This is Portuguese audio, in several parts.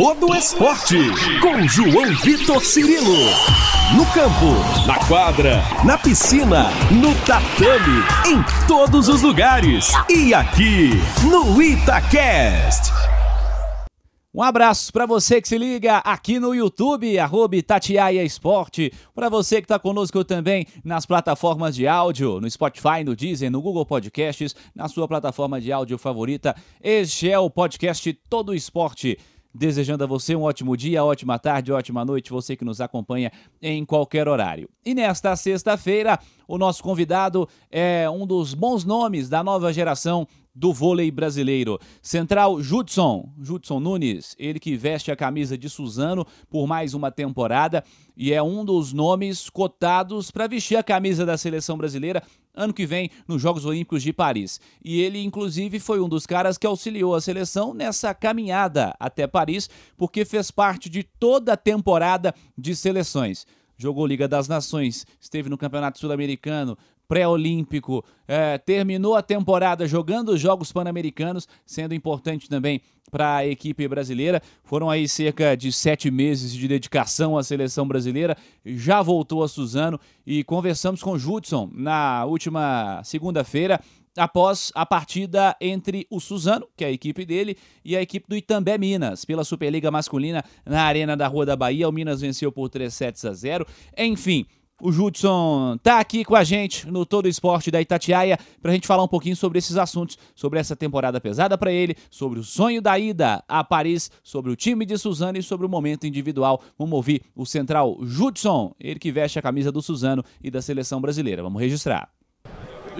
todo esporte. Com João Vitor Cirilo. No campo, na quadra, na piscina, no tatame, em todos os lugares. E aqui, no Itacast. Um abraço para você que se liga aqui no YouTube, arroba Tatiaia Esporte, para você que está conosco também nas plataformas de áudio, no Spotify, no Deezer, no Google Podcasts, na sua plataforma de áudio favorita. Este é o podcast Todo Esporte. Desejando a você um ótimo dia, ótima tarde, ótima noite, você que nos acompanha em qualquer horário. E nesta sexta-feira, o nosso convidado é um dos bons nomes da nova geração do vôlei brasileiro. Central Judson, Judson Nunes, ele que veste a camisa de Suzano por mais uma temporada e é um dos nomes cotados para vestir a camisa da seleção brasileira ano que vem nos Jogos Olímpicos de Paris. E ele, inclusive, foi um dos caras que auxiliou a seleção nessa caminhada até Paris, porque fez parte de toda a temporada de seleções jogou Liga das Nações, esteve no Campeonato Sul-Americano, pré-olímpico, é, terminou a temporada jogando os Jogos Pan-Americanos, sendo importante também para a equipe brasileira. Foram aí cerca de sete meses de dedicação à seleção brasileira. Já voltou a Suzano e conversamos com o Judson na última segunda-feira após a partida entre o Suzano, que é a equipe dele, e a equipe do Itambé Minas, pela Superliga Masculina na Arena da Rua da Bahia. O Minas venceu por 3 sets a 0. Enfim, o Judson tá aqui com a gente no Todo Esporte da Itatiaia para a gente falar um pouquinho sobre esses assuntos, sobre essa temporada pesada para ele, sobre o sonho da ida a Paris, sobre o time de Suzano e sobre o momento individual. Vamos ouvir o central Judson, ele que veste a camisa do Suzano e da seleção brasileira. Vamos registrar.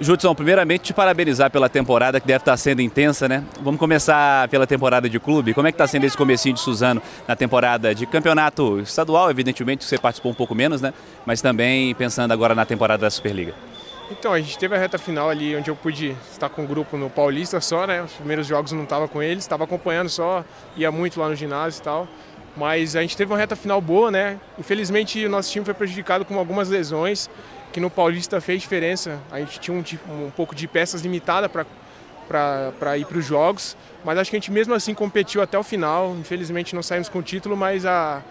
Judson, primeiramente te parabenizar pela temporada que deve estar sendo intensa, né? Vamos começar pela temporada de clube. Como é que está sendo esse comecinho de Suzano na temporada de campeonato estadual, evidentemente você participou um pouco menos, né? Mas também pensando agora na temporada da Superliga. Então, a gente teve a reta final ali onde eu pude estar com o grupo no Paulista só, né? Os primeiros jogos não estava com eles, estava acompanhando só, ia muito lá no ginásio e tal. Mas a gente teve uma reta final boa, né? Infelizmente o nosso time foi prejudicado com algumas lesões que no Paulista fez diferença. A gente tinha um, um pouco de peças limitada para ir para os jogos, mas acho que a gente mesmo assim competiu até o final. Infelizmente não saímos com o título, mas a,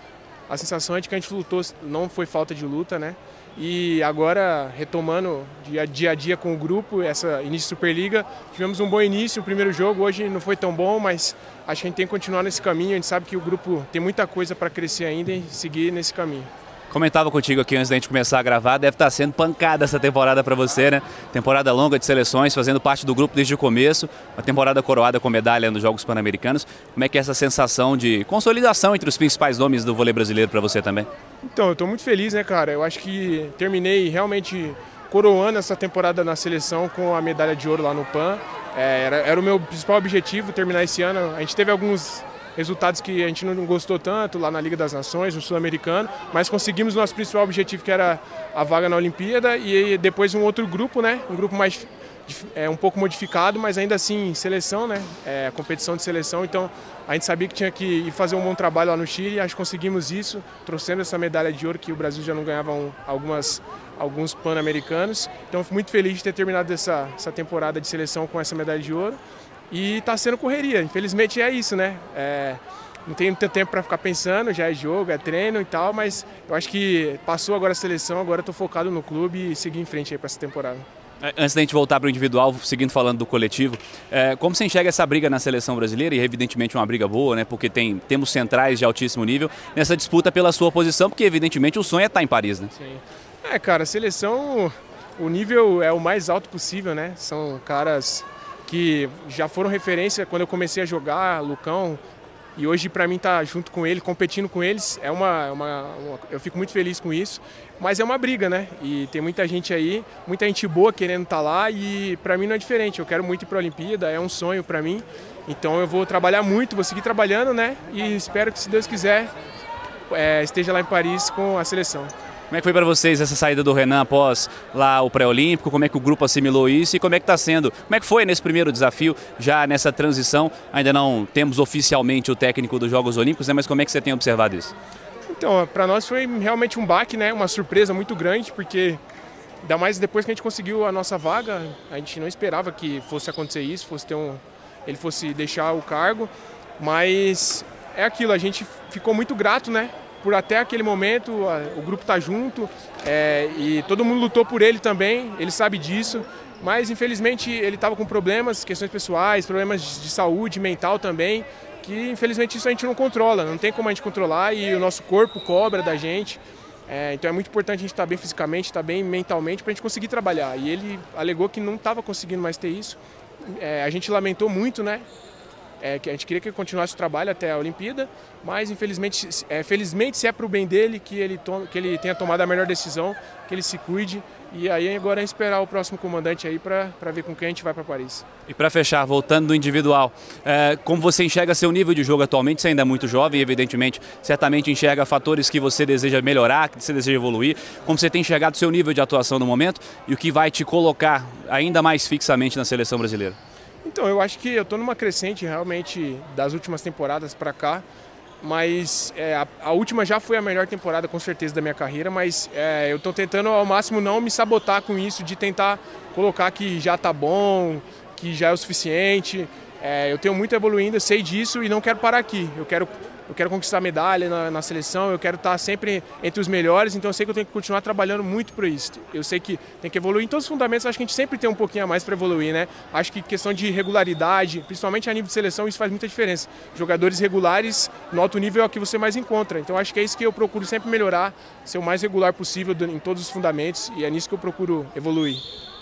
a sensação é de que a gente lutou, não foi falta de luta, né? E agora, retomando dia, dia a dia com o grupo, essa início Superliga, tivemos um bom início, o primeiro jogo hoje não foi tão bom, mas acho que a gente tem que continuar nesse caminho, a gente sabe que o grupo tem muita coisa para crescer ainda e seguir nesse caminho. Comentava contigo aqui antes da gente começar a gravar, deve estar sendo pancada essa temporada para você, né? Temporada longa de seleções, fazendo parte do grupo desde o começo, uma temporada coroada com medalha nos Jogos Pan-Americanos. Como é que é essa sensação de consolidação entre os principais nomes do vôlei brasileiro para você também? Então, eu estou muito feliz, né, cara? Eu acho que terminei realmente coroando essa temporada na seleção com a medalha de ouro lá no PAN. É, era, era o meu principal objetivo terminar esse ano. A gente teve alguns resultados que a gente não gostou tanto lá na Liga das Nações, no Sul-Americano, mas conseguimos nosso principal objetivo, que era a vaga na Olimpíada, e depois um outro grupo, né? Um grupo mais é um pouco modificado, mas ainda assim seleção, né? É, competição de seleção. Então a gente sabia que tinha que ir fazer um bom trabalho lá no Chile. Acho que conseguimos isso, trouxendo essa medalha de ouro que o Brasil já não ganhava um, algumas alguns pan-americanos. Então muito feliz de ter terminado essa, essa temporada de seleção com essa medalha de ouro. E está sendo correria. Infelizmente é isso, né? É, não tenho muito tempo para ficar pensando, já é jogo, é treino e tal, mas eu acho que passou agora a seleção, agora estou focado no clube e seguir em frente aí para essa temporada. É, antes da gente voltar para o individual, seguindo falando do coletivo, é, como você enxerga essa briga na seleção brasileira? E evidentemente uma briga boa, né? Porque tem, temos centrais de altíssimo nível nessa disputa pela sua posição, porque evidentemente o sonho é estar em Paris, né? Sim. É, cara, a seleção, o nível é o mais alto possível, né? São caras que já foram referência quando eu comecei a jogar, Lucão, e hoje para mim estar tá junto com ele, competindo com eles, é uma, uma, uma, eu fico muito feliz com isso, mas é uma briga, né? E tem muita gente aí, muita gente boa querendo estar tá lá e para mim não é diferente. Eu quero muito ir para a Olimpíada, é um sonho para mim. Então eu vou trabalhar muito, vou seguir trabalhando, né? E espero que se Deus quiser é, esteja lá em Paris com a seleção. Como é que foi para vocês essa saída do Renan após lá o pré-olímpico? Como é que o grupo assimilou isso e como é que está sendo? Como é que foi nesse primeiro desafio, já nessa transição? Ainda não temos oficialmente o técnico dos Jogos Olímpicos, né? mas como é que você tem observado isso? Então, para nós foi realmente um baque, né? Uma surpresa muito grande, porque ainda mais depois que a gente conseguiu a nossa vaga, a gente não esperava que fosse acontecer isso, fosse ter um, ele fosse deixar o cargo, mas é aquilo, a gente ficou muito grato, né? Por até aquele momento, o grupo tá junto é, e todo mundo lutou por ele também, ele sabe disso. Mas infelizmente ele estava com problemas, questões pessoais, problemas de saúde mental também, que infelizmente isso a gente não controla, não tem como a gente controlar e o nosso corpo cobra da gente. É, então é muito importante a gente estar tá bem fisicamente, estar tá bem mentalmente para a gente conseguir trabalhar. E ele alegou que não estava conseguindo mais ter isso. É, a gente lamentou muito, né? É, que a gente queria que ele continuasse o trabalho até a Olimpíada, mas infelizmente, é, felizmente se é para o bem dele que ele, que ele tenha tomado a melhor decisão, que ele se cuide e aí agora é esperar o próximo comandante aí para ver com quem a gente vai para Paris. E para fechar, voltando do individual, é, como você enxerga seu nível de jogo atualmente? Você ainda é muito jovem, evidentemente, certamente enxerga fatores que você deseja melhorar, que você deseja evoluir. Como você tem enxergado seu nível de atuação no momento e o que vai te colocar ainda mais fixamente na seleção brasileira? Então, eu acho que eu estou numa crescente realmente das últimas temporadas para cá, mas é, a, a, última já foi a melhor temporada com certeza da minha carreira, mas é, eu estou tentando ao máximo não me sabotar com isso, de tentar colocar que já está bom, que já é o suficiente. É, eu tenho muito evoluindo, sei disso e não quero parar aqui. Eu quero eu quero conquistar medalha na, na, seleção, eu quero estar sempre entre os melhores, então eu sei que eu tenho que continuar trabalhando muito para isso. Eu sei que tem que evoluir em todos os fundamentos, acho que a gente sempre tem um pouquinho a mais para evoluir, né? Acho que questão de regularidade, principalmente a nível de seleção, isso faz muita diferença. Jogadores regulares no alto nível é o que você mais encontra, então acho que é isso que eu procuro sempre melhorar, ser o mais regular possível em todos os fundamentos e é nisso que eu procuro evoluir.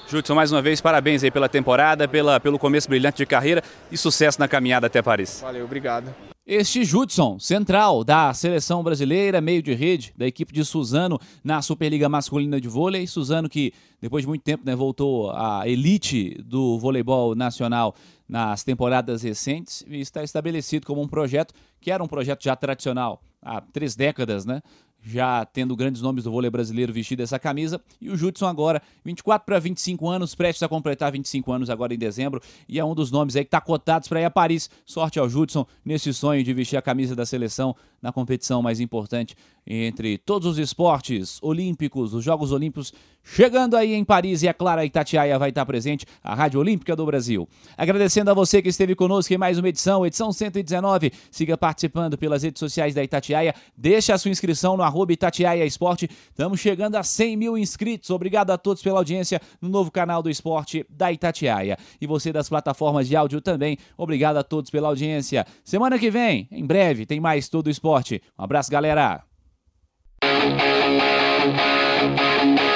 Judson, mais uma vez, parabéns aí pela temporada, pela, pelo começo brilhante de carreira e sucesso na caminhada até Paris. Valeu, obrigado. Este Judson, central da seleção brasileira, meio de rede, da equipe de Suzano na Superliga Masculina de Vôlei. Suzano que, depois de muito tempo, né, voltou à elite do voleibol nacional nas temporadas recentes e está estabelecido como um projeto que era um projeto já tradicional há três décadas, né? Já tendo grandes nomes do vôlei brasileiro vestido essa camisa. E o Judson agora, 24 para 25 anos, prestes a completar 25 anos agora em dezembro. E é um dos nomes aí que está cotados para ir a Paris. Sorte ao Judson nesse sonho de vestir a camisa da seleção na competição mais importante entre todos os esportes olímpicos, os Jogos Olímpicos, chegando aí em Paris e a Clara Itatiaia vai estar presente, a Rádio Olímpica do Brasil. Agradecendo a você que esteve conosco em mais uma edição, edição 119. Siga participando pelas redes sociais da Itatiaia, deixe a sua inscrição no arroba Itatiaia Esporte. Estamos chegando a 100 mil inscritos. Obrigado a todos pela audiência no novo canal do esporte da Itatiaia. E você das plataformas de áudio também, obrigado a todos pela audiência. Semana que vem, em breve, tem mais Todo Esporte. Um abraço, galera! Thank you.